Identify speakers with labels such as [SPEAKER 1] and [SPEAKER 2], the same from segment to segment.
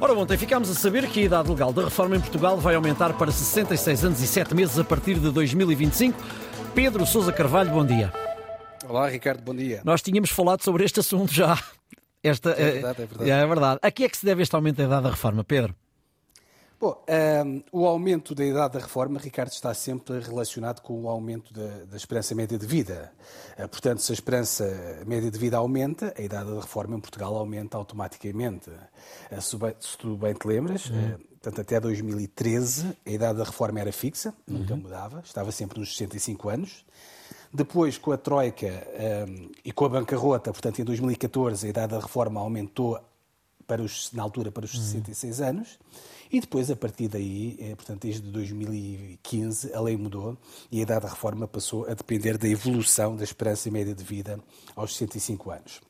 [SPEAKER 1] Ora, ontem ficámos a saber que a idade legal da reforma em Portugal vai aumentar para 66 anos e 7 meses a partir de 2025. Pedro Sousa Carvalho, bom dia.
[SPEAKER 2] Olá, Ricardo, bom dia.
[SPEAKER 1] Nós tínhamos falado sobre este assunto já. Esta,
[SPEAKER 2] é verdade, é verdade.
[SPEAKER 1] É verdade. A que é que se deve este aumento da idade da reforma, Pedro?
[SPEAKER 2] Bom, um, o aumento da idade da reforma, Ricardo, está sempre relacionado com o aumento da, da esperança média de vida. Uh, portanto, se a esperança média de vida aumenta, a idade da reforma em Portugal aumenta automaticamente. Uh, se, bem, se, tu bem te lembras, uhum. uh, portanto, até 2013 a idade da reforma era fixa, nunca uhum. mudava, estava sempre nos 65 anos. Depois, com a Troika um, e com a bancarrota, portanto, em 2014, a idade da reforma aumentou para os, na altura para os 66 uhum. anos. E depois, a partir daí, eh, portanto, desde 2015, a lei mudou e a idade da reforma passou a depender da evolução da esperança média de vida aos 65 anos.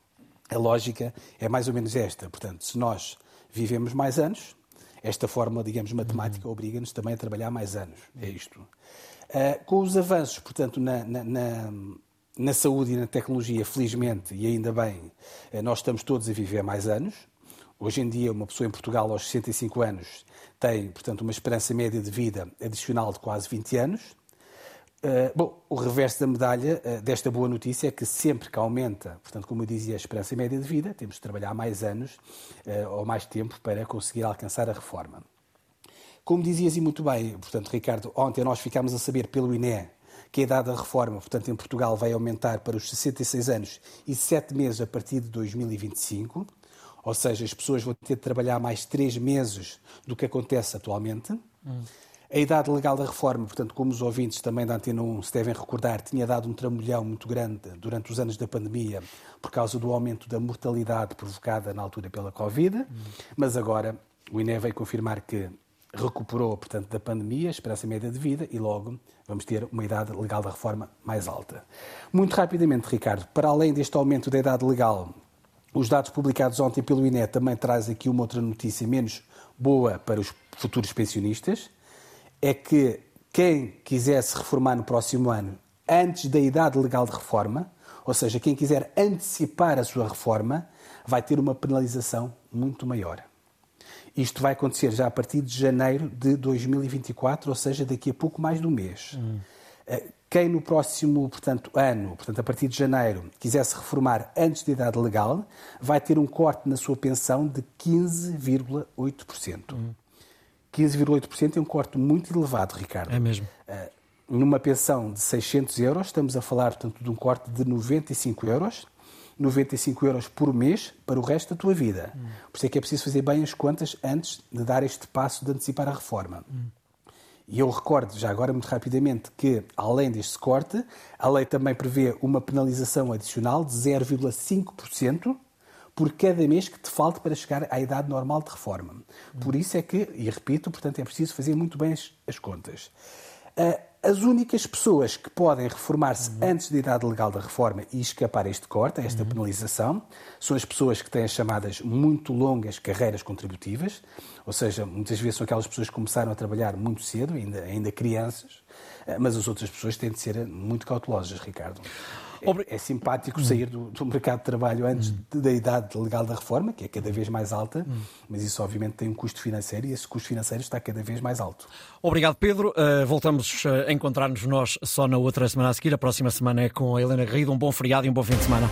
[SPEAKER 2] A lógica é mais ou menos esta. Portanto, se nós vivemos mais anos, esta forma, digamos, matemática uhum. obriga-nos também a trabalhar mais anos. É isto. Uh, com os avanços, portanto, na, na, na, na, saúde e na tecnologia, felizmente, e ainda bem, uh, nós estamos todos a viver mais anos. Hoje em dia, uma pessoa em Portugal aos 65 anos tem, portanto, uma esperança média de vida adicional de quase 20 anos. Uh, bom, o reverso da medalha uh, desta boa notícia é que sempre que aumenta, portanto, como eu dizia, a esperança média de vida, temos de trabalhar mais anos uh, ou mais tempo para conseguir alcançar a reforma. Como dizias e muito bem, portanto, Ricardo, ontem nós ficámos a saber pelo INE que a idade da reforma, portanto, em Portugal vai aumentar para os 66 anos e 7 meses a partir de 2025. Ou seja, as pessoas vão ter de trabalhar mais três meses do que acontece atualmente. Hum. A idade legal da reforma, portanto, como os ouvintes também da Antena 1 se devem recordar, tinha dado um trambolhão muito grande durante os anos da pandemia por causa do aumento da mortalidade provocada na altura pela Covid, hum. mas agora o INE veio confirmar que recuperou, portanto, da pandemia, a esperança média de vida e logo vamos ter uma idade legal da reforma mais alta. Muito rapidamente, Ricardo, para além deste aumento da idade legal os dados publicados ontem pelo INE também trazem aqui uma outra notícia menos boa para os futuros pensionistas. É que quem quisesse reformar no próximo ano, antes da idade legal de reforma, ou seja, quem quiser antecipar a sua reforma, vai ter uma penalização muito maior. Isto vai acontecer já a partir de janeiro de 2024, ou seja, daqui a pouco mais de um mês. Hum. Quem no próximo portanto, ano, portanto, a partir de janeiro, quisesse reformar antes da idade legal, vai ter um corte na sua pensão de 15,8%. Uhum. 15,8% é um corte muito elevado, Ricardo.
[SPEAKER 1] É mesmo.
[SPEAKER 2] Uh, numa pensão de 600 euros, estamos a falar, portanto, de um corte de 95 euros. 95 euros por mês para o resto da tua vida. Por isso é que é preciso fazer bem as contas antes de dar este passo de antecipar a reforma. Uhum. E eu recordo, já agora muito rapidamente, que, além deste corte, a lei também prevê uma penalização adicional de 0,5% por cada mês que te falte para chegar à idade normal de reforma. Por isso é que, e repito, portanto, é preciso fazer muito bem as, as contas. Uh, as únicas pessoas que podem reformar-se uhum. antes da idade legal da reforma e escapar a este corte, a esta uhum. penalização, são as pessoas que têm as chamadas muito longas carreiras contributivas, ou seja, muitas vezes são aquelas pessoas que começaram a trabalhar muito cedo, ainda, ainda crianças, eh, mas as outras pessoas têm de ser muito cautelosas, Ricardo. É, simpático sair do, do, mercado de trabalho antes hum. da idade legal da reforma, que é cada vez mais alta, hum. mas isso obviamente tem um custo financeiro e esse custo financeiro está cada vez mais alto.
[SPEAKER 1] Obrigado, Pedro. Uh, voltamos a encontrar-nos nós só na outra semana a seguir. A próxima semana é com a Helena Garrido. Um bom feriado e um bom fim de semana.